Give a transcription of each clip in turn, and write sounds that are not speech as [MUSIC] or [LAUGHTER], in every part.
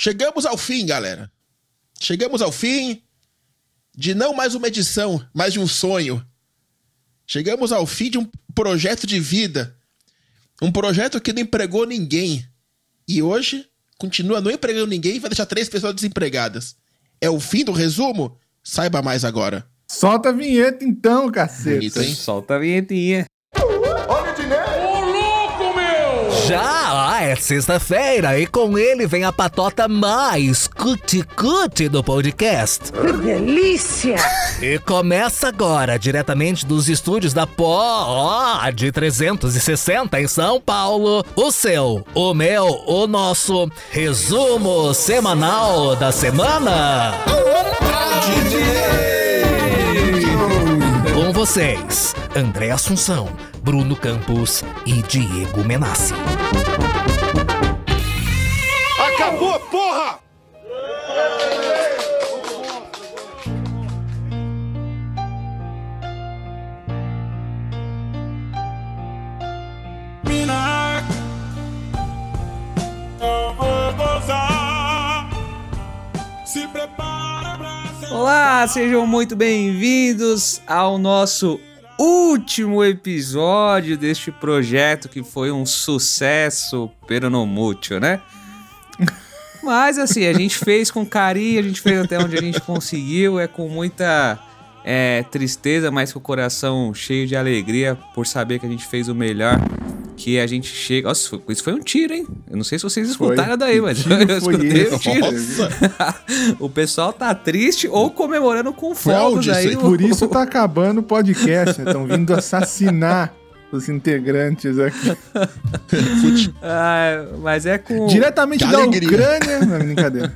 Chegamos ao fim, galera. Chegamos ao fim de não mais uma edição, mas de um sonho. Chegamos ao fim de um projeto de vida. Um projeto que não empregou ninguém. E hoje continua não empregando ninguém e vai deixar três pessoas desempregadas. É o fim do resumo? Saiba mais agora. Solta a vinheta então, cacete. Bonito? Solta a vinhetinha. Olha o dinheiro! Ô, louco, meu! Já é sexta-feira e com ele vem a patota mais cuti-cuti do podcast. Que delícia! E começa agora, diretamente dos estúdios da Pó de 360 em São Paulo, o seu, o meu, o nosso resumo semanal da semana. Com vocês, André Assunção, Bruno Campos e Diego Menassi. Olá, sejam muito bem-vindos ao nosso último episódio deste projeto que foi um sucesso peronomútil, né? [LAUGHS] Mas assim, a gente fez com carinho, a gente fez até onde a gente conseguiu, é com muita é, tristeza, mas com o coração cheio de alegria por saber que a gente fez o melhor que a gente chega. Nossa, isso foi um tiro, hein? Eu não sei se vocês escutaram [LAUGHS] foi. daí, mas [LAUGHS] eu escutei um tiro. [LAUGHS] o pessoal tá triste ou comemorando com fogos aí. Por isso tá acabando o podcast, Estão né? vindo assassinar os integrantes aqui. ah, mas é com. Diretamente que da alegria. Ucrânia. Não, brincadeira.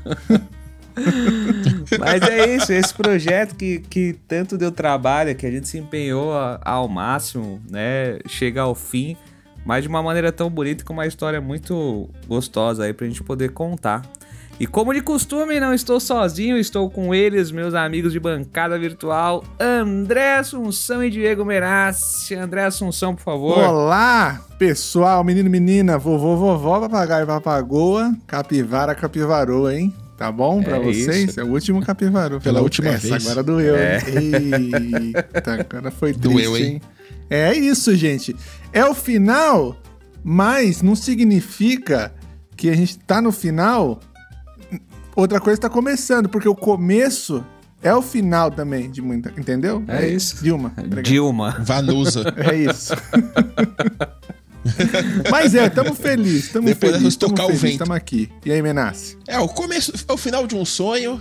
Mas é isso, esse projeto que, que tanto deu trabalho, que a gente se empenhou ao máximo, né? Chega ao fim mas de uma maneira tão bonita com uma história muito gostosa aí pra gente poder contar. E como de costume, não estou sozinho, estou com eles, meus amigos de bancada virtual, André Assunção e Diego Merassi. André Assunção, por favor. Olá, pessoal, menino, menina, vovô, vovó, papagaio, papagoa, capivara, capivaroa, hein? Tá bom pra é vocês? Isso. É o último capivaroa. Pela, Pela última essa, vez. agora doeu, é. Eita, agora foi triste, doeu, hein? hein? É isso, gente. É o final, mas não significa que a gente tá no final. Outra coisa está começando, porque o começo é o final também de muita. Entendeu? É, é isso. Dilma. Obrigado. Dilma. Vanusa. [LAUGHS] É isso. [LAUGHS] Mas é, tamo feliz, tamo Depois feliz. Tocar o vento. Tamo aqui. E aí, Menace? É, o começo, é o final de um sonho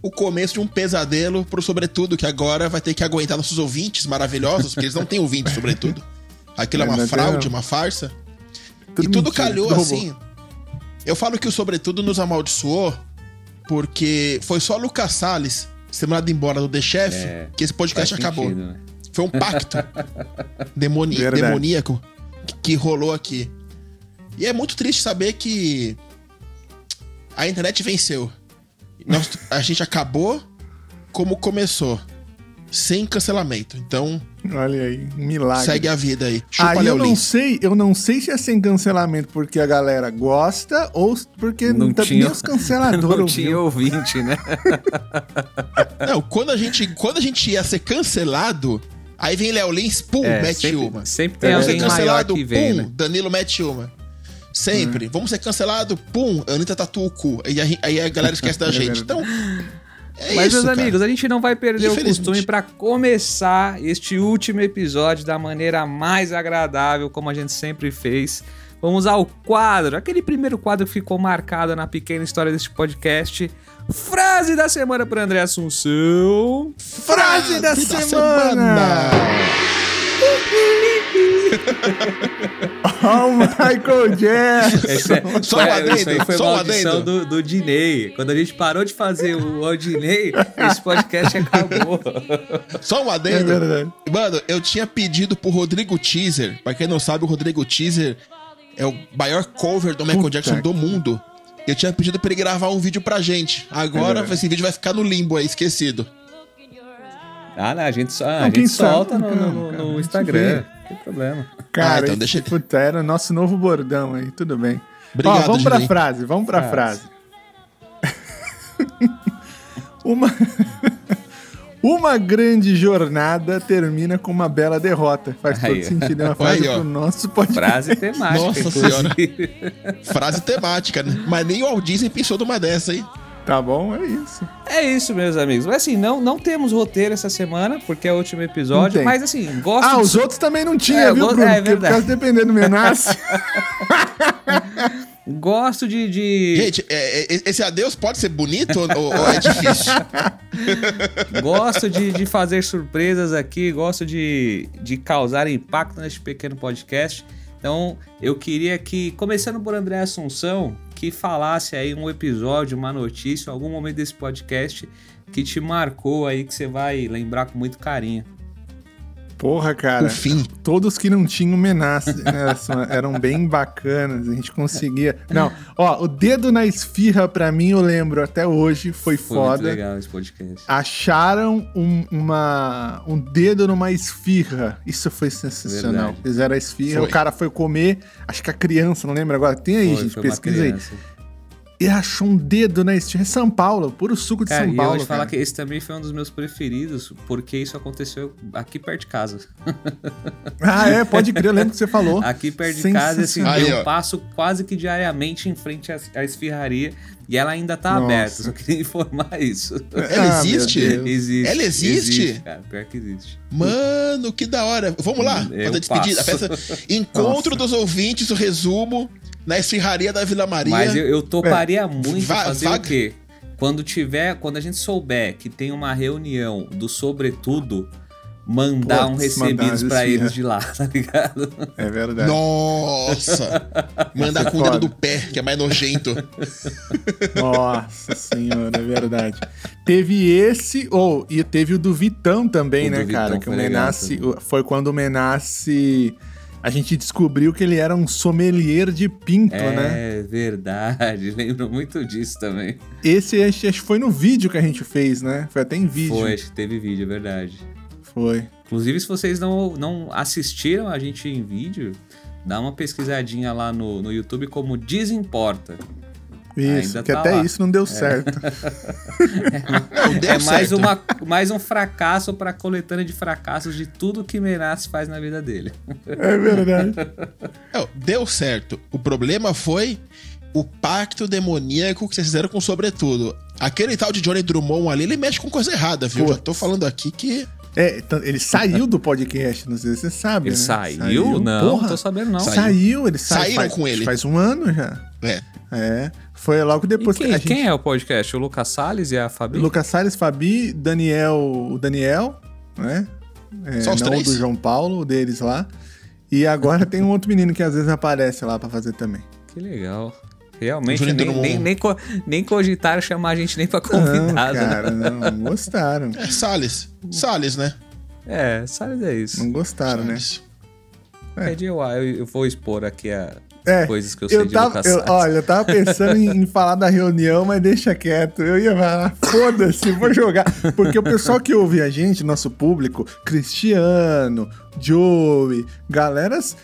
o começo de um pesadelo pro Sobretudo, que agora vai ter que aguentar nossos ouvintes maravilhosos, porque eles não têm ouvintes, sobretudo. Aquilo é, é uma fraude, é... uma farsa. Tudo e tudo mentira, calhou tudo assim. Eu falo que o Sobretudo nos amaldiçoou porque foi só Lucas Salles ser mandado embora do The Chef é, que esse podcast acabou. Sentido, né? Foi um pacto [LAUGHS] demoni demoníaco que, que rolou aqui. E é muito triste saber que a internet venceu. Nós, a gente acabou como começou. Sem cancelamento. Então. Olha aí, um milagre. Segue a vida aí. Chupa aí eu não sei, eu não sei se é sem cancelamento porque a galera gosta ou porque não tinha os [LAUGHS] canceladores. Não tinha ouvinte, né? [LAUGHS] não, quando a gente, quando a gente ia ser cancelado, aí vem Léo Lins, pum, é, mete sempre, uma. Sempre tem alguém cancelado, que vem, pum, né? Danilo mete uma. Sempre. Hum. Vamos ser cancelado, pum, Anitta tatua o cu. E aí, aí a galera esquece da [LAUGHS] é gente. Então. É Mas, isso, meus cara. amigos, a gente não vai perder o costume para começar este último episódio da maneira mais agradável, como a gente sempre fez. Vamos ao quadro, aquele primeiro quadro que ficou marcado na pequena história deste podcast. Frase da semana para André Assunção. Frase, Frase da, da, semana. semana. [LAUGHS] oh, Michael Jackson! É, só adendo, isso aí foi só maldição do, do Diney. Quando a gente parou de fazer o, o Diney, esse podcast acabou. Só um adendo. É Mano, eu tinha pedido pro Rodrigo Teaser. Pra quem não sabe, o Rodrigo Teaser é o maior cover do Michael Puta Jackson do mundo. Eu tinha pedido pra ele gravar um vídeo pra gente. Agora é esse vídeo vai ficar no limbo aí, esquecido. Ah, não, a gente, só, a gente solta no, no, no Instagram tem problema. Cara, ah, então deixa... puta, era o nosso novo bordão aí, tudo bem. Obrigado, Ó, vamos pra frase, vamos pra frase. frase. [LAUGHS] Uma. [LAUGHS] Uma grande jornada termina com uma bela derrota. Faz Aí, todo sentido. É uma frase Aí, ó. pro nosso podcast. Frase temática. Nossa inclusive. Frase temática, né? Mas nem o Walt Disney pensou numa dessa, hein? Tá bom? É isso. É isso, meus amigos. Mas assim, não, não temos roteiro essa semana, porque é o último episódio. Mas assim, gosto Ah, de- os outros também não tinha, É, eu viu, gosto- Bruno? é Porque por verdade. causa dependendo do Menace. [LAUGHS] Gosto de. de- Gente, é, é, esse adeus pode ser bonito ou, ou- ou é difícil? [LAUGHS] Gosto de, de fazer surpresas aqui, gosto de, de causar impacto neste pequeno podcast. Então, eu queria que, começando por André Assunção, que falasse aí um episódio, uma notícia, algum momento desse podcast que te marcou aí, que você vai lembrar com muito carinho. Porra, cara. O fim. Todos que não tinham Menace né, eram bem bacanas. A gente conseguia. Não, ó, o dedo na esfirra, pra mim, eu lembro até hoje, foi, Foi muito foda. legal esse podcast. Acharam um, uma, um dedo numa esfirra. Isso foi sensacional. Verdade. Fizeram a esfirra, Foi. o cara foi comer, acho que a criança, não lembro agora. Tem aí, Foi- gente, foi uma pesquisa aí. E achou um dedo na esfirra. É São Paulo, puro suco de Cara, São e eu Paulo. vou falar que esse também foi um dos meus preferidos, porque isso aconteceu aqui perto de casa. [LAUGHS] Ah, é, pode crer, eu lembro que você falou. Aqui perto de casa, assim, Aí, eu ó. passo quase que diariamente em frente à, à esfirraria e ela ainda tá Nossa. aberta. Só queria [LAUGHS] informar isso. Ela Ah, existe? Existe. Ela existe? cara, pior que existe. Mano, que da hora. Vamos lá, fazer a despedida. A peça Encontro [LAUGHS] dos ouvintes, o resumo na esfirraria da Vila Maria. Mas eu, eu toparia muito Va- fazer vaga. o quê? Quando tiver, quando a gente souber que tem uma reunião do Sobretudo, mandar Putz, um recebidos mandar pra esfirra. eles de lá, [LAUGHS] tá ligado? É verdade. Nossa! Mandar [LAUGHS] ser com o dedo do pé, que é mais nojento. [LAUGHS] Nossa senhora, é verdade. Teve esse, ou e teve o do Vitão também, O né, cara? Vitão Que o Menace foi quando o Menace a gente descobriu que ele era um sommelier de pinto, né? É verdade, [LAUGHS] lembro muito disso também. Esse acho, acho que foi no vídeo que a gente fez, né? Foi até em vídeo. Foi, acho que teve vídeo, é verdade. Foi. Inclusive, se vocês não, não assistiram a gente em vídeo, dá uma pesquisadinha lá no, no YouTube como Desimporta. Isso, Ainda que tá até lá. isso não deu certo. [LAUGHS] Não, deu é mais, certo. uma, mais um fracasso pra coletânea de fracassos de tudo que Menace faz na vida dele. É verdade. [LAUGHS] Não, deu certo. O problema foi o pacto demoníaco que vocês fizeram com o sobretudo. Aquele tal de Johnny Drummond ali, ele mexe com coisa errada, viu? Putz. Já tô falando aqui que. É, então, ele saiu do podcast, não sei se você sabe. Ele né? saiu? Não, Porra. não tô sabendo não. Saiu. Saiu, ele saiu. Saíram faz, com ele. Faz um ano já. É. É. Foi logo E depois quem, que a gente. quem é o podcast? O Lucas Salles e a Fabi? Lucas Salles, Fabi, Daniel, o Daniel, né? É, Só os não o três? do João Paulo, o deles lá. E agora tem um outro menino que às vezes aparece lá pra fazer também. Que legal. Realmente, nem, nem, nem, co- nem cogitaram chamar a gente nem pra Não, convidado. né? cara, não, não gostaram. É Salles. Salles, né? É, Salles é isso. Não gostaram, né? Salles. Dia eu, eu, eu vou expor aqui a É, coisas que eu sei Eu de tava, Lucas eu, olha, eu tava pensando em, em falar da reunião, mas deixa quieto. Eu ia falar, foda-se, vou jogar. Porque o pessoal que ouve a gente, nosso público, Cristiano, Joey, galeras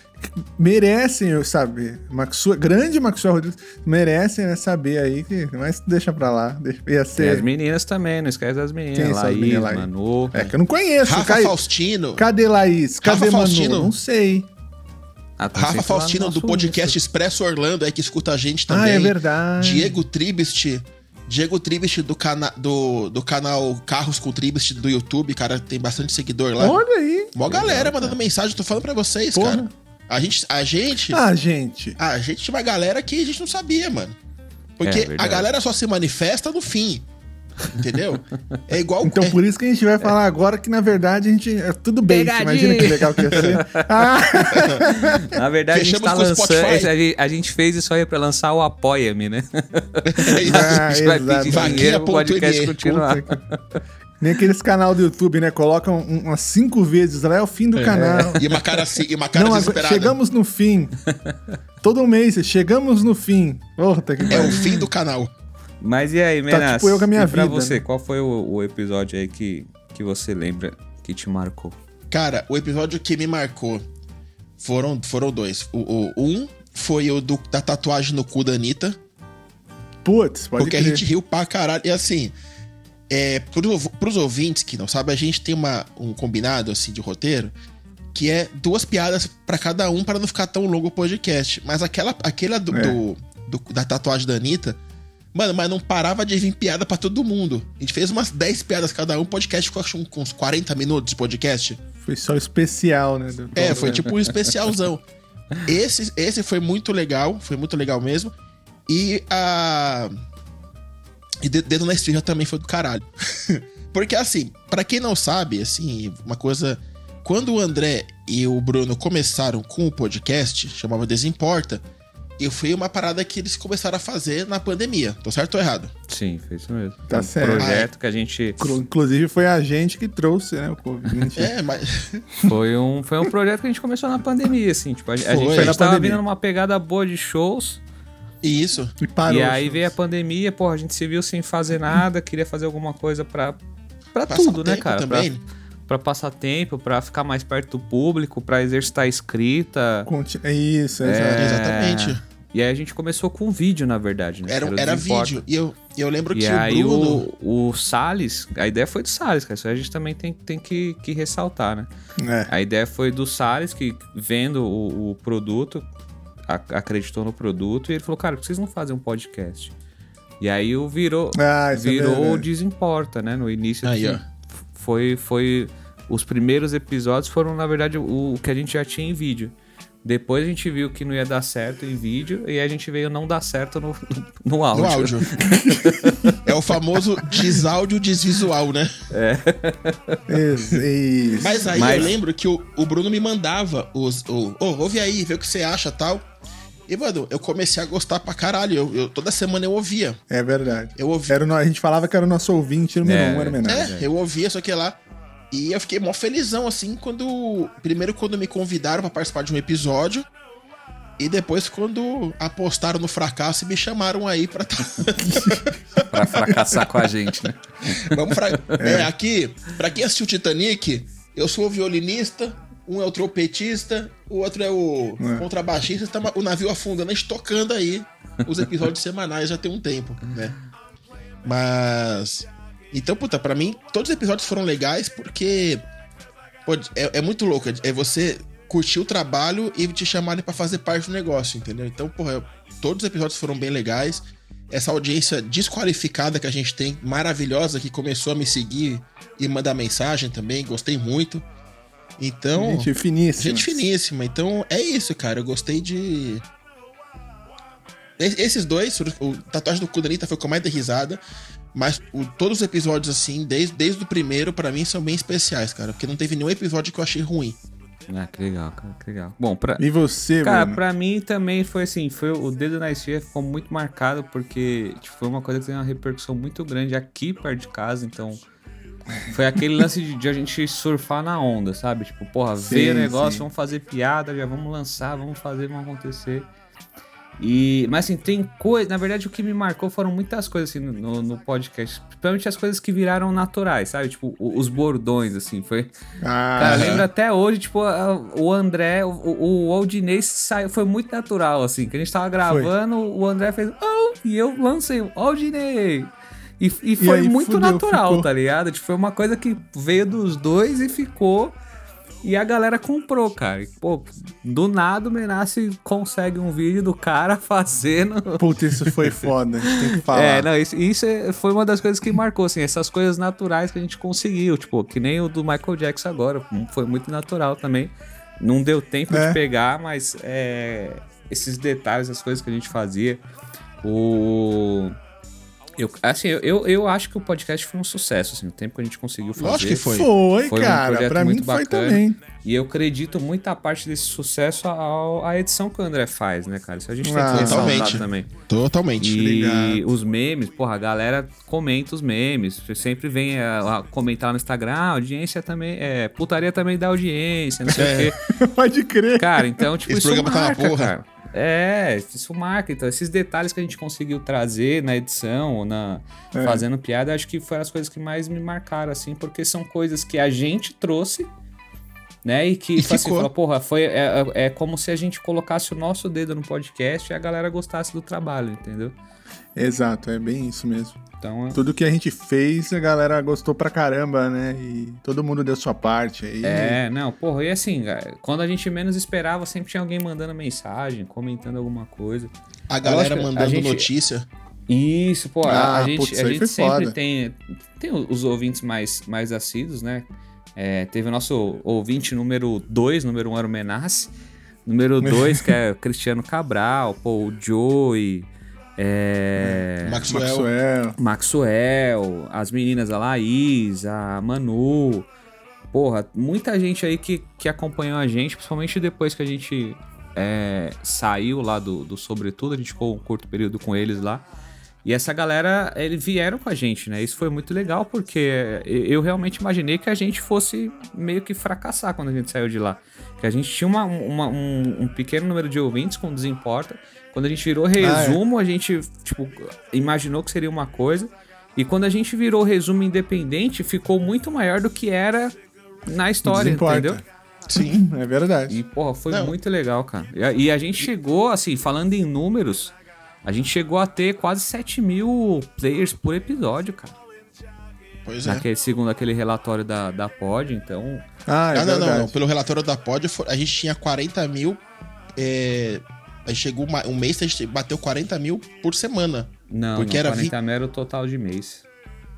merecem, eu saber. Maxua, grande Maxwell Rodrigues, merecem né, saber aí, que, mas deixa pra lá. Deixa, ia Tem as ser. meninas também, não esquece das meninas. Quem Laís, meninas, Laís? Manu. É que eu não conheço. Rafa Cai- Faustino. Cadê Laís? Cadê Rafa Manu? Faustino. Não sei. Ah, tá Rafa Faustino do podcast Insta. Expresso Orlando, aí que escuta a gente Ah, também. é verdade. Diego Tribest. Diego Tribest do, cana do, do canal Carros com Tribest do YouTube, cara, tem bastante seguidor lá. Olha aí. Mó galera mandando mensagem, tô falando pra vocês, Porra. cara. A gente, a gente, Ah, gente. a gente tinha uma galera que a gente não sabia, mano. Porque É, a galera só se manifesta no fim. Entendeu? É igual. Então, é, por isso que a gente vai falar agora que, na verdade, a gente. É tudo bem. Imagina que legal que ia ser. [LAUGHS] Ah, Na verdade, a gente tá lançando. A gente, fez isso aí pra lançar o Apoia-me, né? [LAUGHS] Ah, a gente vai exato. pedir dinheiro pro podcast continuar. Nem aqueles canal do YouTube, né? Colocam um- umas cinco vezes lá, é o fim do canal. E uma cara assim, e uma cara Não, desesperada. chegamos no fim. Todo mês, chegamos no fim. Puta que É o fim do canal. Mas e aí, Menas? tipo eu com a minha e pra vida, você, né? qual foi o, o episódio aí que, que você lembra que te marcou? Cara, o episódio que me marcou foram, foram dois. O, o- um foi o do- da tatuagem no cu da Anitta. Putz, pode Porque crer. a gente riu pra caralho. E assim, é, pros, pros ouvintes que não sabem, a gente tem uma, um combinado assim de roteiro que é duas piadas para cada um para não ficar tão longo o podcast. Mas aquela, aquela do, é. do, do, da tatuagem da Anitta, mano, mas não parava de vir piada para todo mundo. A gente fez umas 10 piadas cada um, podcast ficou acho, com uns 40 minutos de podcast. Foi só especial, né? É, foi tipo um especialzão. [LAUGHS] esse, esse foi muito legal, foi muito legal mesmo. E a. E Dedo na Esfirra também foi do caralho. [LAUGHS] Porque assim, para quem não sabe, assim, uma coisa quando o André e o Bruno começaram com o podcast, chamava Desimporta, e foi uma parada que eles começaram a fazer na pandemia. Tô certo ou errado? Sim, foi isso mesmo. Tá um certo. projeto que a gente. Inclusive foi a gente que trouxe, né? O Covid. [LAUGHS] é, mas. [LAUGHS] Foi um, foi um projeto que a gente começou na pandemia, assim. Tipo, a, a gente, a gente tava pandemia. vindo numa pegada boa de shows. Isso. E, parou, e aí veio a pandemia, porra, a gente se viu sem fazer nada, queria fazer alguma coisa pra, pra tudo, né, cara? Também. Pra, para passar tempo, para ficar mais perto do público, para exercitar a escrita. É isso, é... exatamente. E aí a gente começou com vídeo, na verdade, né? Era, era, era vídeo. E eu, eu lembro e que aí o Bruno... O, o Salles, a ideia foi do Salles, cara. Isso a gente também tem, tem que, que ressaltar, né? É. A ideia foi do Salles, que vendo o, o produto, acreditou no produto, e ele falou, cara, por que vocês não fazem um podcast? E aí o virou, ah, virou é o Desimporta, né? No início aí, do, foi, foi. Os primeiros episódios foram, na verdade, o, o que a gente já tinha em vídeo. Depois a gente viu que não ia dar certo em vídeo e a gente veio não dar certo no, [LAUGHS] no áudio. No áudio. [LAUGHS] é o famoso desáudio desvisual, né? É. Isso, Mas aí Mas... eu lembro que o, o Bruno me mandava os. O, oh, ouve aí, vê o que você acha tal. E, mano, eu comecei a gostar pra caralho. Eu, eu toda semana eu ouvia. É verdade. Eu ouvia. Era, a gente falava que era o nosso ouvinte número é, um, era homenagem. É, eu ouvia, só que lá. E eu fiquei mó felizão, assim, quando. Primeiro, quando me convidaram para participar de um episódio. E depois, quando apostaram no fracasso e me chamaram aí pra. [LAUGHS] pra fracassar com a gente, né? Vamos fra... é. é, aqui, pra quem assistiu Titanic, eu sou o violinista, um é o trompetista, o outro é o é. contrabaixista, tá o navio afundando, a gente tocando aí os episódios [LAUGHS] semanais já tem um tempo, né? Mas. Então, puta, pra mim, todos os episódios foram legais porque. Pô, é, é muito louco. É você curtir o trabalho e te chamarem para fazer parte do negócio, entendeu? Então, porra, todos os episódios foram bem legais. Essa audiência desqualificada que a gente tem, maravilhosa, que começou a me seguir e mandar mensagem também, gostei muito. Então. Gente finíssima. Gente finíssima. Então é isso, cara. Eu gostei de. Esses dois, o Tatuagem do Kudanita foi com mais de risada. Mas o, todos os episódios, assim, desde, desde o primeiro, para mim, são bem especiais, cara. Porque não teve nenhum episódio que eu achei ruim. Ah, que legal, cara, que legal. Bom, pra... E você, Cara, Bruno? pra mim também foi assim, foi o dedo na esfirra ficou muito marcado, porque tipo, foi uma coisa que tem uma repercussão muito grande aqui perto de casa, então foi aquele lance de, de, a gente surfar na onda, sabe? Tipo, porra, sim, ver o negócio, sim. vamos fazer piada, já vamos lançar, vamos fazer, vamos acontecer. E, mas assim, tem coisa. Na verdade, o que me marcou foram muitas coisas assim no, no podcast. Principalmente as coisas que viraram naturais, sabe? Tipo, os bordões, assim. Foi. Ah, cara, lembro até hoje, tipo, o André, o, o Aldinei saiu, foi muito natural, assim. Que a gente tava gravando, foi. o André fez. Oh! E eu lancei, Aldinei! E, e foi e muito fudeu, natural, ficou. tá ligado? Tipo, foi uma coisa que veio dos dois e ficou. E a galera comprou, cara. Pô, do nada o Menace consegue um vídeo do cara [LAUGHS] fazendo. Putz, isso foi foda, a gente tem que falar. É, não, isso, isso é, foi uma das coisas que marcou, assim, essas coisas naturais que a gente conseguiu. Tipo, que nem o do Michael Jackson agora. Foi muito natural também. Não deu tempo é. de pegar, mas é, esses detalhes, as coisas que a gente fazia. O. Eu, assim, eu, eu acho que o podcast foi um sucesso, assim, o tempo que a gente conseguiu fazer. Acho que foi. Foi, foi cara, um pra mim bacana, foi também. E eu acredito muita parte desse sucesso à, à edição que o André faz, né, cara? Isso a gente tem ah, que totalmente. também. Totalmente. E Obrigado. os memes, porra, a galera comenta os memes. Você sempre vem a, a comentar no Instagram, ah, audiência também, é, putaria também dá audiência, não sei é. o quê. [LAUGHS] Pode crer. Cara, então, tipo, Esse isso programa marca, tá uma porra. cara. É, isso marca. Então, esses detalhes que a gente conseguiu trazer na edição, ou na é. fazendo piada, acho que foram as coisas que mais me marcaram, assim, porque são coisas que a gente trouxe, né? E que, e tipo assim, fala, porra, foi, é, é, é como se a gente colocasse o nosso dedo no podcast e a galera gostasse do trabalho, entendeu? Exato, é bem isso mesmo. Então, Tudo que a gente fez, a galera gostou pra caramba, né? E todo mundo deu sua parte aí. É, não, porra, e assim, quando a gente menos esperava, sempre tinha alguém mandando mensagem, comentando alguma coisa. A galera Lógico, mandando a gente... notícia. Isso, pô, ah, a, gente, putz, a gente sempre tem, tem os ouvintes mais, mais assíduos, né? É, teve o nosso ouvinte número 2, número 1 um era o Menace. Número 2, que é Cristiano Cabral, pô, o Joey, é... Maxwell. Maxwell. Maxwell, as meninas, a Laís, a Manu. Porra, muita gente aí que, que acompanhou a gente, principalmente depois que a gente é, saiu lá do, do Sobretudo, a gente ficou um curto período com eles lá. E essa galera, eles vieram com a gente, né? Isso foi muito legal, porque eu realmente imaginei que a gente fosse meio que fracassar quando a gente saiu de lá. Que a gente tinha uma, uma, um, um, pequeno número de ouvintes com Desimporta. Quando a gente virou resumo, ah, é. a gente, tipo, imaginou que seria uma coisa. E quando a gente virou resumo independente, ficou muito maior do que era na história, entendeu? Sim, é verdade. E, porra, foi Não. muito legal, cara. E a, e a gente chegou, assim, falando em números a gente chegou a ter quase 7 mil players por episódio, cara. Pois é. Naquele, segundo aquele relatório da, da Pod, então. Ah, é ah não, não, não, Pelo relatório da Pod, a gente tinha 40 mil. É, a gente chegou um mês, a gente bateu 40 mil por semana. Não, porque não, era 40 mil era o total de mês.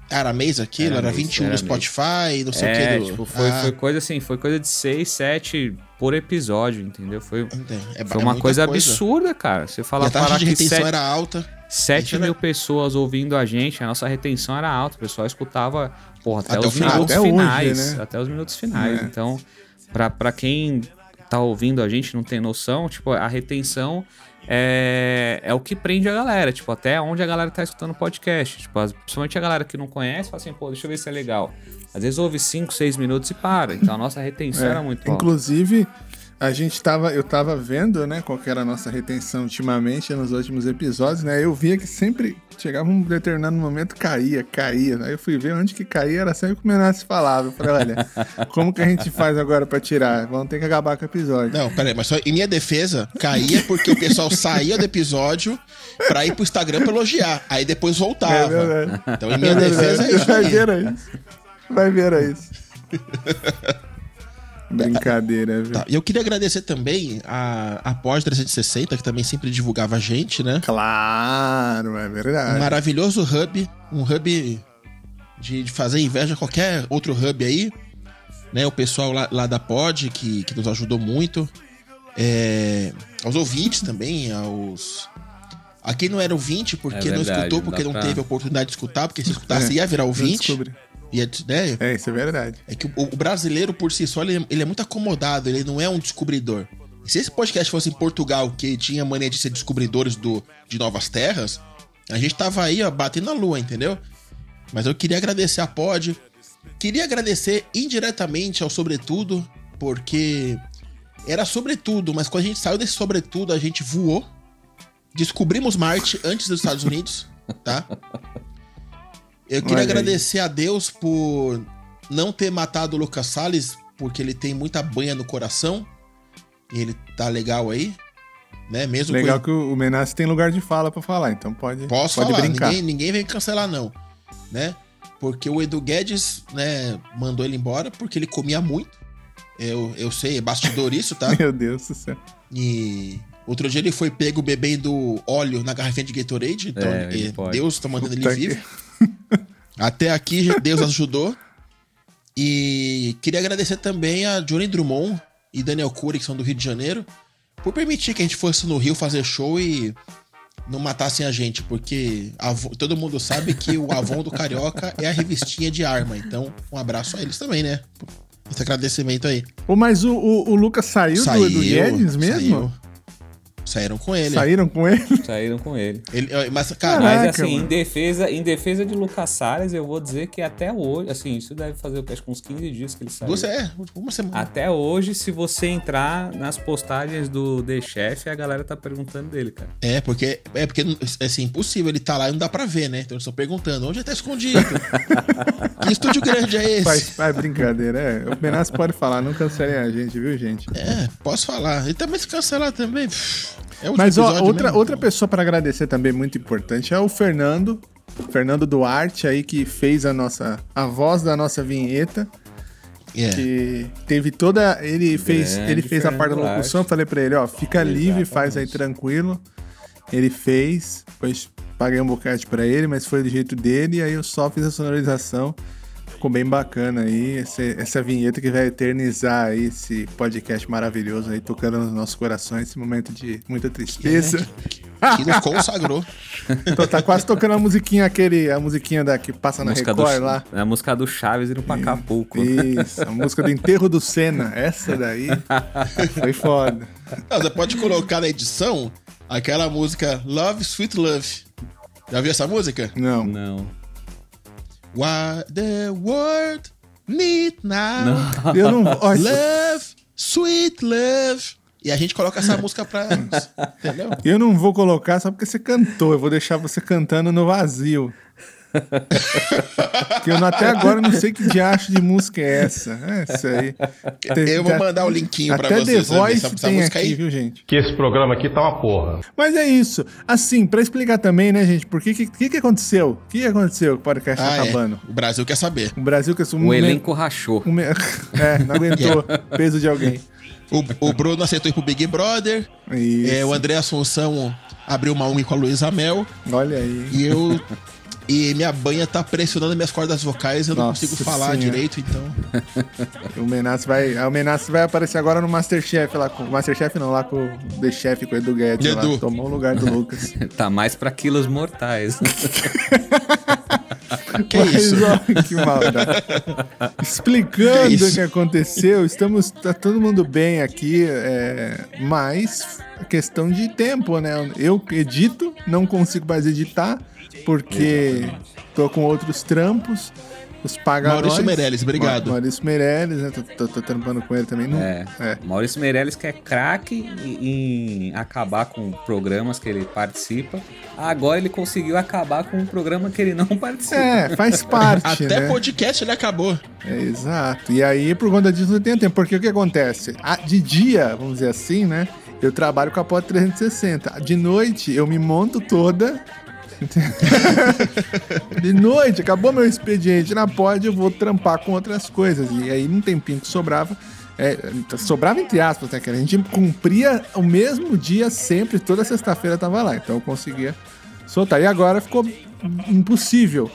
Era mês aquilo? Era, era mês, 21 era no Spotify, não sei é, o que. Do... Tipo, foi, ah. foi coisa assim, foi coisa de 6, 7 por episódio, entendeu? Foi, é, foi uma coisa, coisa, absurda, cara. Você fala e a taxa de retenção 7, era alta. 7 mil era... pessoas ouvindo a gente, a nossa retenção era alta. O pessoal escutava porra, até, até os minutos até finais. Hoje, né? Até os minutos finais. É. Então, pra, pra quem tá ouvindo a gente não tem noção, tipo, a retenção é, é o que prende a galera, tipo, até onde a galera tá escutando o podcast. Tipo, principalmente a galera que não conhece, fala assim, pô, deixa eu ver se é legal. Às vezes ouve 5, 6 minutos e para. Então a nossa retenção é, era muito alta. A gente tava, eu tava vendo, né, qual era a nossa retenção ultimamente nos últimos episódios, né? Eu via que sempre chegava um determinado momento, caía, caía. Aí eu fui ver onde que caía, era sempre que o Menace falava. Eu falei, olha, como que a gente faz agora para tirar? Vamos ter que acabar com o episódio. Não, peraí, mas só em minha defesa, caía porque o pessoal saía do episódio pra ir pro Instagram pra elogiar. Aí depois voltava. É então em minha é defesa é isso. Vai ver aí. Vai ver aí. Brincadeira, viu? Tá. E eu queria agradecer também a, a Pós 360, que também sempre divulgava a gente, né? Claro, é verdade. Um maravilhoso hub, um hub de, de fazer inveja a qualquer outro hub aí. Né? O pessoal lá, lá da Pod, que, que nos ajudou muito. É, aos ouvintes também, aos. A quem não era ouvinte, porque é verdade, não escutou, porque não, não teve a oportunidade de escutar, porque se [LAUGHS] escutasse ia virar ouvinte. E é, né? é, isso é verdade. É que o, o brasileiro, por si só, ele, ele, é muito acomodado, ele não é um descobridor. E se esse podcast fosse em Portugal, que tinha mania de ser descobridores do, de novas terras, a gente tava aí, ó, batendo na lua, entendeu? Mas eu queria agradecer a Pod. Queria agradecer indiretamente ao Sobretudo, porque era sobretudo, mas quando a gente saiu desse sobretudo, a gente voou. Descobrimos Marte antes dos Estados Unidos, tá? Eu queria Olha agradecer aí. a Deus por não ter matado o Lucas Salles, porque ele tem muita banha no coração. E ele tá legal aí. Né? Mesmo legal que o Menace tem lugar de fala para falar, então pode, Posso pode falar, brincar. Ninguém, ninguém vem cancelar, não. Né? Porque o Edu Guedes, né, mandou ele embora porque ele comia muito. Eu, eu sei, é bastidor isso, tá? [LAUGHS] Meu Deus do céu. E outro dia ele foi pego bebendo óleo na garrafinha de Gatorade. Então, é, Deus tá mandando Puta ele vivo. Que... Até aqui, Deus ajudou. E queria agradecer também a Johnny Drummond e Daniel Cury, que são do Rio de Janeiro, por permitir que a gente fosse no Rio fazer show e não matassem a gente, porque todo mundo sabe que o Avon do Carioca é a revistinha de arma. Então, um abraço a eles também, né? Esse agradecimento aí. Pô, mas o, o, o Lucas saiu, saiu do, do Guedes mesmo? Saiu. Saíram com ele. Saíram com ele? [LAUGHS] Saíram com ele. ele mas, cara, Caraca, mas assim, em defesa, em defesa de Lucas Salles, eu vou dizer que até hoje, assim, isso deve fazer acho que uns 15 dias que ele saiu. Você é, uma semana. Até hoje, se você entrar nas postagens do The Chef, a galera tá perguntando dele, cara. É, porque é porque assim, impossível, ele tá lá e não dá pra ver, né? Então eles estão perguntando, onde ele tá escondido? [LAUGHS] que estúdio grande é esse? Faz, faz brincadeira, é. O Menas pode falar, não cancelem a gente, viu, gente? É, posso falar. E também se cancelar também. É Mas ó, outra, outra pessoa para agradecer também muito importante é o Fernando, Fernando Duarte aí que fez a nossa a voz da nossa vinheta. Yeah. Que teve toda. Ele fez, ele fez a parte da locução. Eu falei pra ele: ó, fica Exatamente. livre, faz aí tranquilo. Ele fez, depois paguei um bocado pra ele, mas foi do jeito dele. E aí eu só fiz a sonorização. Ficou bem bacana aí, esse, essa vinheta que vai eternizar aí esse podcast maravilhoso aí, tocando nos nossos corações, esse momento de muita tristeza. Que, que nos consagrou. [LAUGHS] então, tá quase tocando a musiquinha aquele, a musiquinha da que passa na Record do, lá. É a música do Chaves indo pra Acapulco. Isso, a música do enterro do Senna. Essa daí [LAUGHS] foi foda. Não, você pode colocar na edição aquela música Love, Sweet Love. Já viu essa música? Não. Não. What the world need now. Eu não. Love, sweet love. E a gente coloca essa música pra. [LAUGHS] Entendeu? Eu não vou colocar só porque você cantou. Eu vou deixar você cantando no vazio [LAUGHS] que eu até agora não sei que diacho de música é essa. É essa aí. Eu vou mandar o linkinho pra vocês. Até The Voice essa, tem aqui, aí. viu, gente? Que esse programa aqui tá uma porra. Mas é isso. Assim, pra explicar também, né, gente, por que que, que aconteceu? O que aconteceu com o podcast ah, acabando? É. O Brasil quer saber. O Brasil quer saber. O elenco rachou. Me... [LAUGHS] É, não aguentou [LAUGHS] peso de alguém. O, o Bruno aceitou ir pro Big Brother. Isso. É, o André Assunção abriu uma uni com a Luísa Mel. Olha aí. E eu e minha banha tá pressionando minhas cordas vocais, eu não Nossa consigo falar senhora. direito, então. [LAUGHS] o Menace vai, o Menace vai aparecer agora no Masterchef lá com o Masterchef não, lá com o The Chef com o Edu Guedes Edu. lá, tomou o lugar do [LAUGHS] Lucas. tá mais para quilos mortais. [LAUGHS] [LAUGHS] que Mas, isso? Ó, que maldade. [LAUGHS] Explicando o que, que, aconteceu, estamos tá todo mundo bem aqui, é, mas questão de tempo, né? Eu edito, não consigo mais editar porque tô com outros trampos. Os paga Maurício Meirelles, obrigado. Maurício Meirelles, né? Tô, tô, tô, trampando com ele também. Não... É. é. Maurício Meirelles que é craque em, acabar com programas que ele participa. Agora ele conseguiu acabar com um programa que ele não [LAUGHS] participa. É, faz parte. Até né? podcast ele acabou. É, exato. E aí, por conta disso, não tem tempo. Porque o que acontece? De dia, vamos dizer assim, né? Eu trabalho com a Pod 360. De noite, eu me monto toda [LAUGHS] de noite, acabou meu expediente na pod, eu vou trampar com outras coisas. E aí, num tempinho que sobrava, é, sobrava entre aspas, né? Que a gente cumpria o mesmo dia sempre, toda sexta-feira tava lá. Então eu conseguia soltar. E agora ficou impossível.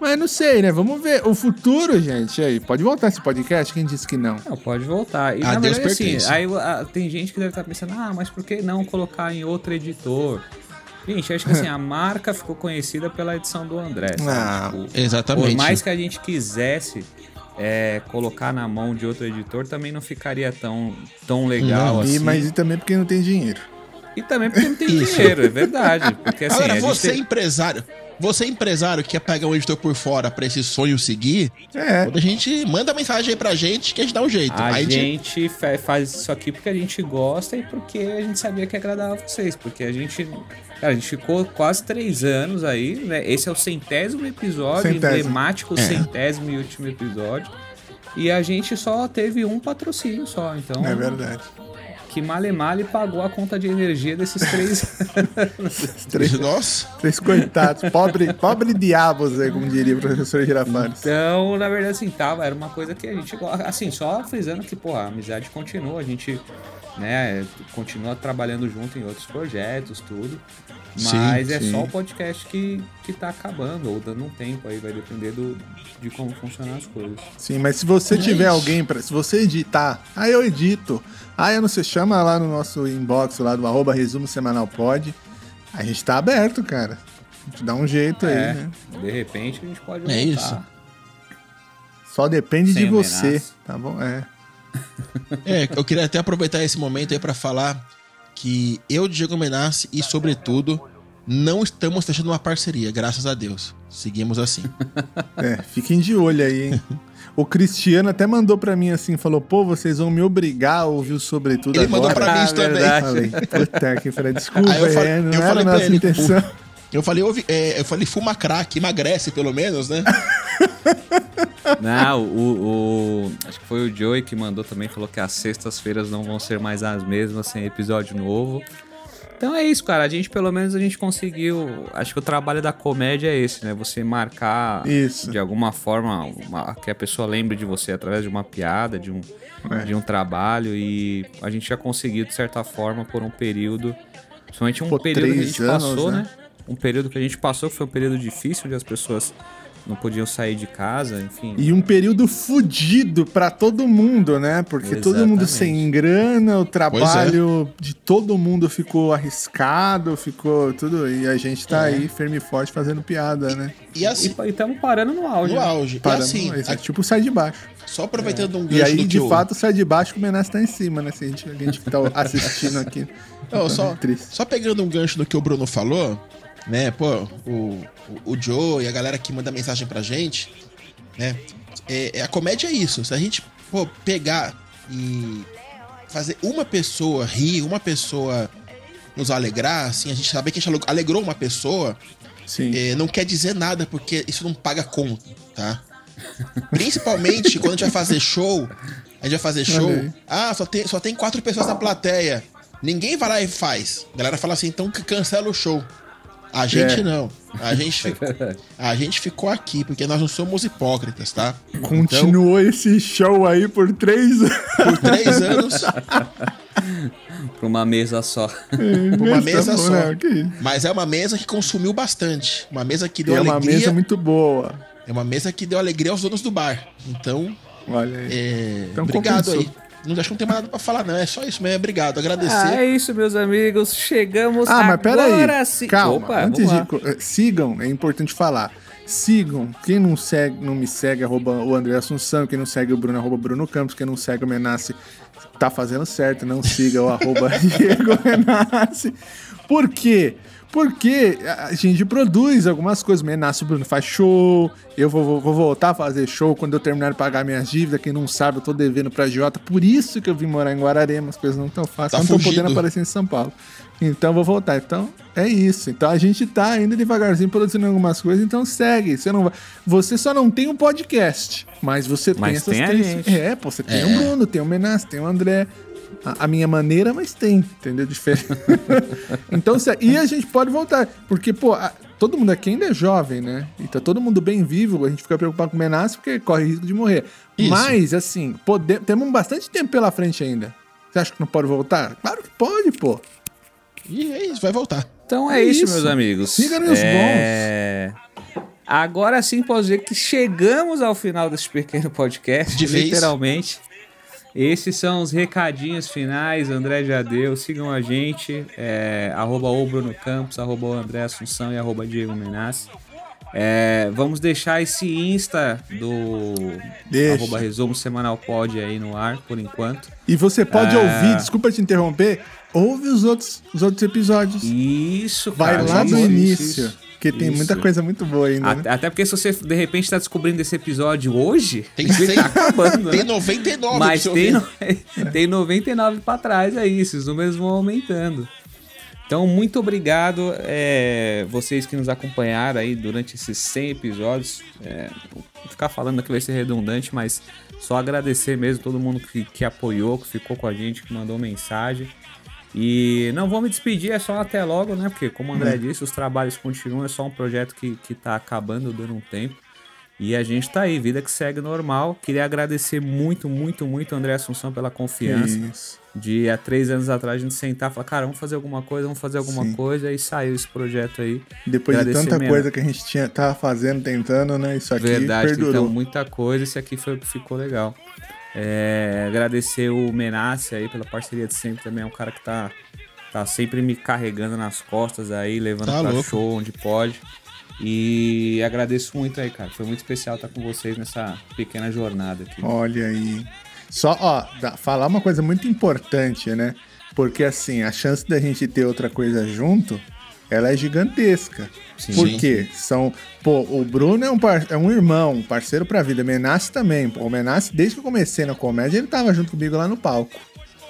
Mas não sei, né? Vamos ver. O futuro, gente, aí, pode voltar esse podcast? Quem disse que não? Não, pode voltar. E a na Deus verdade, assim, aí a, tem gente que deve estar pensando, ah, mas por que não colocar em outro editor? Gente, acho que assim, a marca ficou conhecida pela edição do André. Ah, tipo, exatamente. Por mais que a gente quisesse é, colocar na mão de outro editor, também não ficaria tão, tão legal não, assim. E, mas e também porque não tem dinheiro. E também porque não tem dinheiro, é verdade. Porque assim. Agora, você tem... empresário. Você é empresário que quer pegar um editor por fora pra esse sonho seguir, é. quando a gente manda mensagem aí pra gente que a gente dá um jeito. A aí gente faz isso aqui porque a gente gosta e porque a gente sabia que agradava vocês. Porque a gente. Cara, a gente ficou quase três anos aí, né? Esse é o centésimo episódio, centésimo. emblemático é. centésimo e último episódio. E a gente só teve um patrocínio só, então. É verdade que male male pagou a conta de energia desses três. [LAUGHS] três Nossa. Três coitados. Pobre, pobre diabos, aí, como diria o professor Girafales. Então, na verdade, assim, tava, era uma coisa que a gente. Assim, só frisando que, pô, a amizade continua, a gente né, continua trabalhando junto em outros projetos, tudo. Mas sim, é sim. só o podcast que, que tá acabando, ou dando um tempo aí, vai depender do, de como funcionar as coisas. Sim, mas se você é tiver isso. alguém para Se você editar, aí eu edito. Ah, eu não sei, chama lá no nosso inbox lá do arroba resumo semanal pod. A gente tá aberto, cara. A gente dá um jeito é, aí, né? De repente a gente pode voltar. É isso. Só depende Sem de você, tá bom? É. [LAUGHS] É, eu queria até aproveitar esse momento aí para falar que eu, Diego Menassi e, sobretudo, não estamos fechando uma parceria, graças a Deus. Seguimos assim. [LAUGHS] É, fiquem de olho aí, hein? O Cristiano até mandou pra mim assim, falou, pô, vocês vão me obrigar a ouvir o sobretudo Ele agora. mandou pra mim isso também. Falei, puta que falei, desculpa, eu falei, é, não eu era falei nossa ele, intenção. Eu falei, ouve, é, eu falei, fuma crack, emagrece pelo menos, né? [LAUGHS] Não, o, o, Acho que foi o Joey que mandou também, falou que as sextas-feiras não vão ser mais as mesmas sem episódio novo. Então é isso, cara. A gente, pelo menos, a gente conseguiu. Acho que o trabalho da comédia é esse, né? Você marcar Isso. de alguma forma uma- que a pessoa lembre de você através de uma piada, de um, É. de um trabalho. E a gente já conseguiu, de certa forma, por um período. Principalmente um Pô, período que a gente anos, passou, né? né? Um período que a gente passou, que foi um período difícil, onde as pessoas não podiam sair de casa, enfim. E um período fudido pra todo mundo, né? Porque todo mundo Exatamente. sem grana, o trabalho de todo mundo ficou arriscado, ficou tudo. E a gente tá aí firme e forte fazendo piada, né? E assim, E estamos parando no auge. no né? auge. E Parando, assim, é a- tipo sai de baixo. só aproveitando um E gancho aí, do que de fato, sai de baixo que o Menas tá em cima, né? Se a gente, a gente que tá [LAUGHS] assistindo aqui. Não, só, Triste. só pegando um gancho do que o Bruno falou, né? Pô, o, o, Joe e a galera que manda mensagem pra gente, né? É, é- a comédia é isso. Se a gente, pô, pegar e fazer uma pessoa rir, uma pessoa nos alegrar, assim, a gente saber que a gente alegrou uma pessoa, Sim. é, não quer dizer nada, porque isso não paga conta, tá? Principalmente quando a gente vai fazer show, a gente vai fazer show, aí. ah, só tem, só tem quatro pessoas na plateia. Ninguém vai lá e faz. A galera fala assim, então cancela o show. A gente É. não. A gente, ficou, [LAUGHS] a gente ficou aqui, porque nós não somos hipócritas, tá? Continuou esse show aí por três anos. Então, por três anos, [LAUGHS] Pra uma mesa só. por uma mesa Tá só. né? Mas é uma mesa que consumiu bastante. Uma mesa que deu é uma alegria. mesa muito boa. É uma mesa que deu alegria aos donos do bar. Então, Olha aí. É, Então obrigado compensou. aí. Não acho que não tem mais nada pra falar, não. É só isso mesmo. Obrigado. Agradecer. Ah, é isso, meus amigos. Chegamos Ah, mas agora peraí. sim. Calma, Opa, antes vamos de. eh, Sigam, é importante falar. Sigam. Quem não segue, não me segue, arroba o André Assunção. Quem não segue o Bruno, arroba Bruno Campos. Quem não segue o Menace, tá fazendo certo. Não siga o arroba [LAUGHS] Diego Menace. Por quê? Porque a gente produz algumas coisas. O Bruno faz show. Eu vou, vou- vou voltar a fazer show quando eu terminar de pagar minhas dívidas. Quem não sabe, eu tô devendo pra Jota. Por isso que eu vim morar em Guararema. As coisas não tão fáceis. Tá não tô fugindo. podendo aparecer em São Paulo. Então vou voltar. Então é isso. Então a gente tá ainda devagarzinho produzindo algumas coisas. Então segue. Você não vai. Você só não tem um podcast, mas você tem Mas essas tem a três. gente. É, pô, você tem É. o Bruno, tem o Menas, tem o André. A, a minha maneira, mas tem, entendeu? Diferente. [LAUGHS] então, se- e a gente pode voltar, porque, pô, a- todo mundo aqui ainda é jovem, né? E tá todo mundo bem vivo, a gente fica preocupado com o Menas porque corre risco de morrer. Isso. Mas, assim, pode, temos bastante tempo pela frente ainda. Você acha que não pode voltar? Claro que pode, pô. E é isso, vai voltar. Então é, É isso, isso. meus amigos. Siga-nos os é... Agora sim posso dizer que chegamos ao final desse pequeno podcast, De vez. Esses são os recadinhos finais. André já deu. Sigam a gente. É, arroba o Bruno Campos, arroba o André Assunção e arroba Diego Menassi. É, vamos deixar esse Insta do Deixa. arroba resumo semanal pod aí no ar, por enquanto. E você pode Ah. ouvir, desculpa te interromper, ouve os outros, os outros episódios. Isso, Vai cara. lá do isso, início, isso. Que tem muita Isso. coisa muito boa ainda. né? Até, porque se você de repente tá descobrindo esse episódio hoje, Tem ele [LAUGHS] 100, tá acabando, tem né? 99 Mas pra você tem, no- [LAUGHS] tem 99 pra trás aí, esses números vão aumentando. Então, muito obrigado é, vocês que nos acompanharam aí durante esses 100 episódios. É, vou ficar falando aqui vai ser redundante, mas só agradecer mesmo todo mundo que, que apoiou, que ficou com a gente, que mandou mensagem. E não vou me despedir, é só até logo, né? Porque, como o André disse, os trabalhos continuam, é só um projeto que, que tá acabando, dando um tempo. E a gente tá aí, vida que segue normal. Queria agradecer muito, muito, muito, André Assunção, pela confiança. Isso. De há três anos atrás a gente sentar e falar, cara, vamos fazer alguma coisa, vamos fazer alguma Sim. coisa. E saiu esse projeto aí. Depois de Agradecer tanta mesmo. coisa que a gente tinha, tava fazendo, tentando, né? Isso aqui Verdade, perdurou. então muita coisa. Esse aqui foi ficou legal. É, agradecer o Menace aí pela parceria de sempre também. É um cara que tá, tá sempre me carregando nas costas aí, levando Tá pra louco. show onde pode. E agradeço muito aí, cara. Foi muito especial estar com vocês nessa pequena jornada aqui. Olha aí. Só, ó, falar uma coisa muito importante, né? Porque assim, a chance da gente ter outra coisa junto, ela é gigantesca. Sim. Por quê? São, pô, o Bruno é um, par- é um irmão, um parceiro pra vida. Menace também. Pô, o Menace, desde que eu comecei na comédia, ele tava junto comigo lá no palco.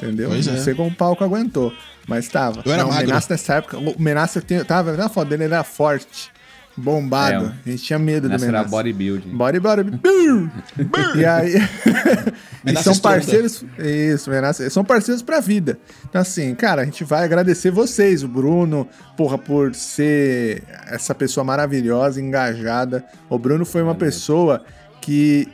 Entendeu? Pois Não é. sei como o palco aguentou, mas tava. Eu era Não, o magro. Menace nessa época, o Menace eu tinha- tava vendo a foto dele, ele era forte. Bombado. É, a gente tinha medo do Menace. era bodybuilding. Bodybuilding. [LAUGHS] e aí... [LAUGHS] e são parceiros... Isso, Menace. São parceiros pra vida. Então, assim, cara, a gente vai agradecer vocês, o Bruno, porra, por ser essa pessoa maravilhosa, engajada. O Bruno foi uma pessoa que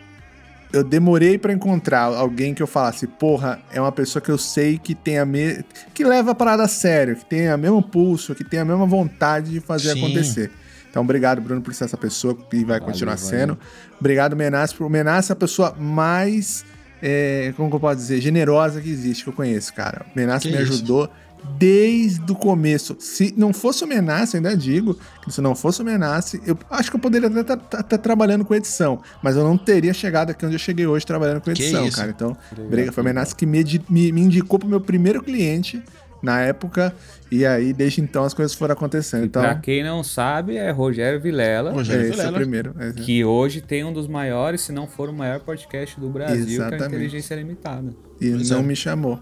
eu demorei para encontrar alguém que eu falasse, porra, é uma pessoa que eu sei que tem a me... que leva a parada a sério, que tem o mesmo pulso, que tem a mesma vontade de fazer Sim. acontecer. Então, obrigado, Bruno, por ser essa pessoa e vai valeu, continuar valeu. sendo. Obrigado, Menace, por Menace é a pessoa mais, é, como que eu posso dizer, generosa que existe, que eu conheço, cara. Menace me ajudou desde o começo. Se não fosse o Menace, ainda digo, que se não fosse o Menace, eu acho que eu poderia até estar tá, tá, tá trabalhando com edição, mas eu não teria chegado aqui onde eu cheguei hoje trabalhando com edição, cara. Então, briga, foi o Menace que me, me, me indicou pro meu primeiro cliente na época, e aí desde então as coisas foram acontecendo. Então, pra quem não sabe, é Rogério Vilela. Rogério Vilela. É o primeiro. É, que hoje tem um dos maiores, se não for o maior podcast do Brasil, Exatamente. que é a Inteligência Limitada. E pois não é. me chamou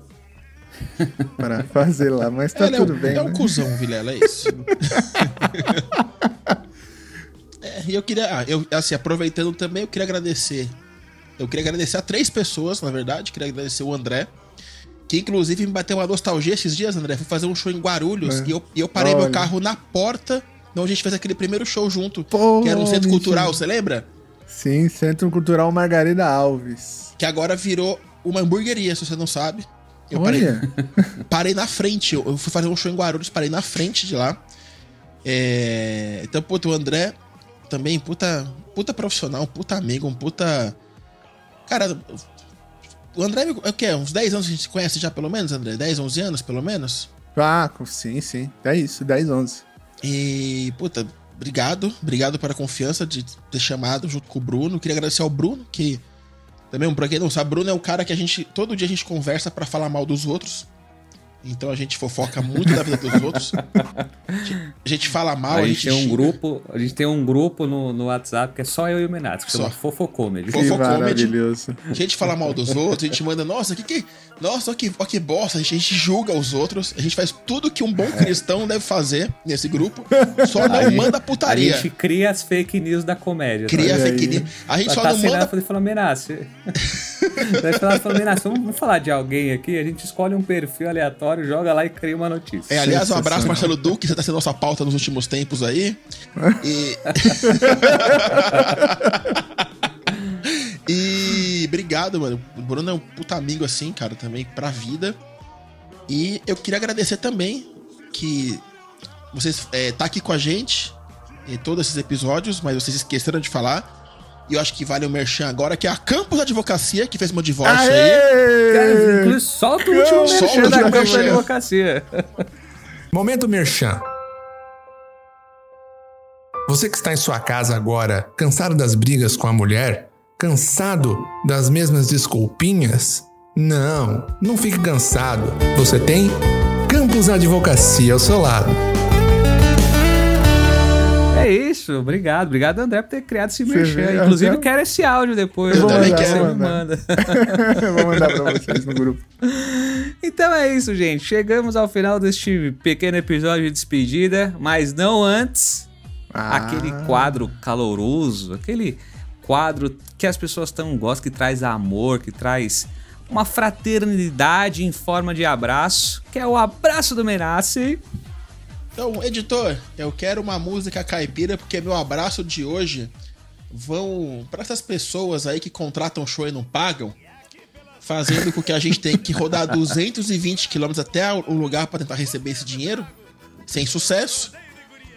para [LAUGHS] fazer lá, mas tá tudo é bem. É um né? cuzão, Vilela, é isso. [LAUGHS] é, e eu queria, ah, eu, assim, aproveitando também, eu queria agradecer. Eu queria agradecer a três pessoas, na verdade. Queria agradecer o André, que inclusive me bateu uma nostalgia esses dias, André. Fui fazer um show em Guarulhos é. e, eu, e eu parei Olha. meu carro na porta onde a gente fez aquele primeiro show junto. Pô, que era um centro mentira. cultural, você lembra? Sim, Centro Cultural Margarida Alves. Que agora virou uma hamburgueria, se você não sabe. Eu parei, [LAUGHS] parei na frente. Eu fui fazer um show em Guarulhos, parei na frente de lá. É, então, puta, o André também, puta, puta profissional, puta amigo, um puta. Cara, o André é o quê? Uns 10 anos a gente se conhece já, pelo menos, André? 10, 11 anos, pelo menos? Ah, sim, sim. É isso, 10, 11. E, puta, obrigado. Obrigado pela confiança de ter chamado junto com o Bruno. Queria agradecer ao Bruno, que também, pra quem não sabe, Bruno é o cara que a gente. Todo dia a gente conversa para falar mal dos outros. Então a gente fofoca muito da vida dos outros. A gente fala mal, a gente, a gente tem um grupo, a gente tem um grupo no, no WhatsApp que é só eu e o Menato, que só. chama Fofocomedy. Fofocomedy. A gente fala mal dos outros, a gente manda, nossa, que que, nossa, que, que bosta, a gente, a gente julga os outros, a gente faz tudo que um bom cristão deve fazer nesse grupo, só não a manda putaria. A gente cria as fake news da comédia. Cria tá? fake news. A gente só tá não manda... Ele fala, Menato, [LAUGHS] Menato, vamos falar de alguém aqui, a gente escolhe um perfil aleatório aleatório, joga lá e cria uma notícia. É, aliás, um abraço, Marcelo Duque, você tá sendo nossa pauta nos últimos tempos aí. E. [LAUGHS] e obrigado, mano. O Bruno é um puta amigo assim, cara, também pra vida. E eu queria agradecer também que vocês é, tá aqui com a gente em todos esses episódios, mas vocês esqueceram de falar e eu acho que vale o merchan agora, que é a Campus Advocacia, que fez meu divórcio Aê! aí. Cara, solta o último merchan da Campus Advocacia. [LAUGHS] Momento merchan. Você que está em sua casa agora, cansado das brigas com a mulher? Cansado das mesmas desculpinhas? Não, não fique cansado. Você tem Campus Advocacia ao seu lado. É isso, obrigado. Obrigado, André, por ter criado esse merchan. Inclusive, eu quero esse áudio depois. Eu vou mandar, que você me manda. [LAUGHS] eu vou mandar pra vocês no grupo. [LAUGHS] Então é isso, gente. Chegamos ao final deste pequeno episódio de despedida, mas não antes ah. aquele quadro caloroso, aquele quadro que as pessoas tão gostam, que traz amor, que traz uma fraternidade em forma de abraço, que é o abraço do Menace. Então, editor, eu quero uma música caipira porque meu abraço de hoje vão para essas pessoas aí que contratam show e não pagam, fazendo com que a gente tenha que rodar [LAUGHS] 220 quilômetros até o lugar para tentar receber esse dinheiro, sem sucesso.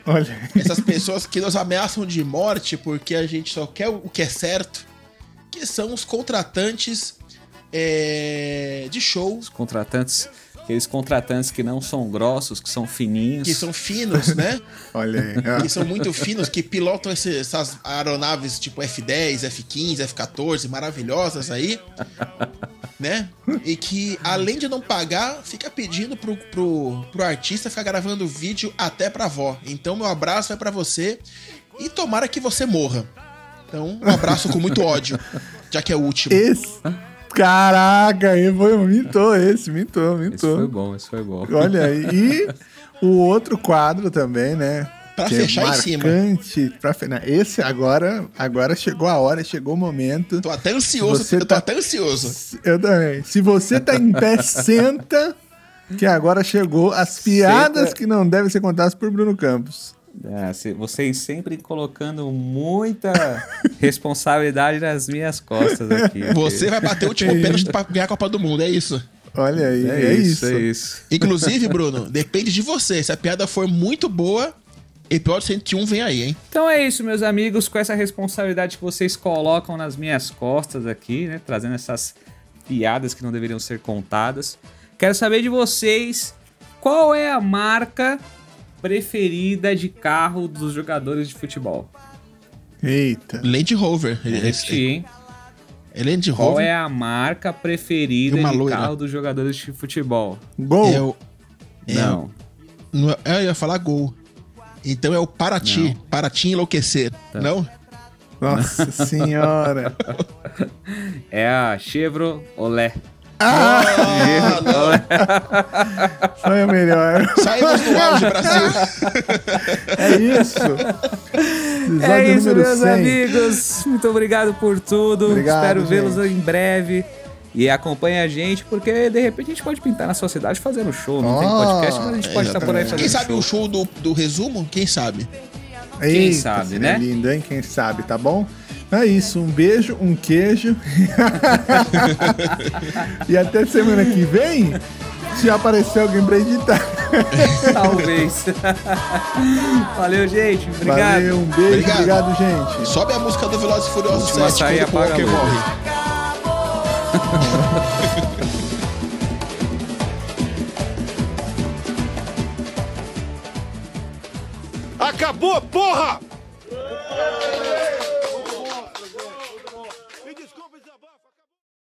Olha. Essas pessoas que nos ameaçam de morte porque a gente só quer o que é certo, que são os contratantes é, de show. Os contratantes Aqueles contratantes que não são grossos, que são fininhos. Que são finos, né? [LAUGHS] Olha aí. Que são muito finos, que pilotam esse, essas aeronaves tipo F-10, F-15, F-14, maravilhosas aí. né? E que, além de não pagar, fica pedindo pro, pro, pro artista ficar gravando vídeo até pra avó. Então, meu abraço é para você e tomara que você morra. Então, um abraço com muito ódio, já que é o último. Esse... Caraca, foi, mitou esse, mitou, mitou. Esse foi bom, esse foi bom. Olha aí. E o outro quadro também, né? Pra que fechar é em cima. Pra, não, esse agora, agora chegou a hora, chegou o momento. Tô até ansioso, eu tô tá, até ansioso. Eu também. Se você tá em pé, [LAUGHS] senta, que agora chegou as piadas senta. que não devem ser contadas por Bruno Campos. É, vocês sempre colocando muita [LAUGHS] responsabilidade nas minhas costas aqui. [LAUGHS] Você vai bater o último pênalti pra ganhar a Copa do Mundo, é isso. Olha aí, é, é isso, isso, é isso. Inclusive, [LAUGHS] Bruno, depende de você. Se a piada for muito boa, episódio 101 vem aí, hein? Então é isso, meus amigos, com essa responsabilidade que vocês colocam nas minhas costas aqui, né? Trazendo essas piadas que não deveriam ser contadas. Quero saber de vocês qual é a marca preferida de carro dos jogadores de futebol. Eita. Land Rover. Esse, hein? É Land Rover. Qual é a marca preferida de loira. carro dos jogadores de futebol? Gol. É o... É não. É, eu ia falar gol. Então é o Paraty. Não. Paraty enlouquecer. Tá. Não? Nossa [LAUGHS] senhora. é a Chevrolet. Ah! [LAUGHS] Foi o melhor. Saímos do auge, [LAUGHS] Brasil. É isso. é isso, meus 100. amigos. Muito obrigado por tudo. Obrigado, Espero vê-los em breve. E acompanhe a gente, porque de repente a gente pode pintar na sua cidade fazendo show. Não oh, tem podcast, mas a gente pode estar por aí fazendo Quem sabe show. o show do, do resumo? Quem sabe? Quem Eita, sabe, né? lindo, hein? Quem sabe, tá bom? É isso, um beijo, um queijo. [LAUGHS] e até semana que vem, se aparecer alguém pra editar. [LAUGHS] Talvez. [LAUGHS] Valeu, gente. Obrigado. Valeu, um beijo. Obrigado, obrigado gente. Sobe a música do Velozes e Furiosos 7 quando o Walker morre. Acabou, porra!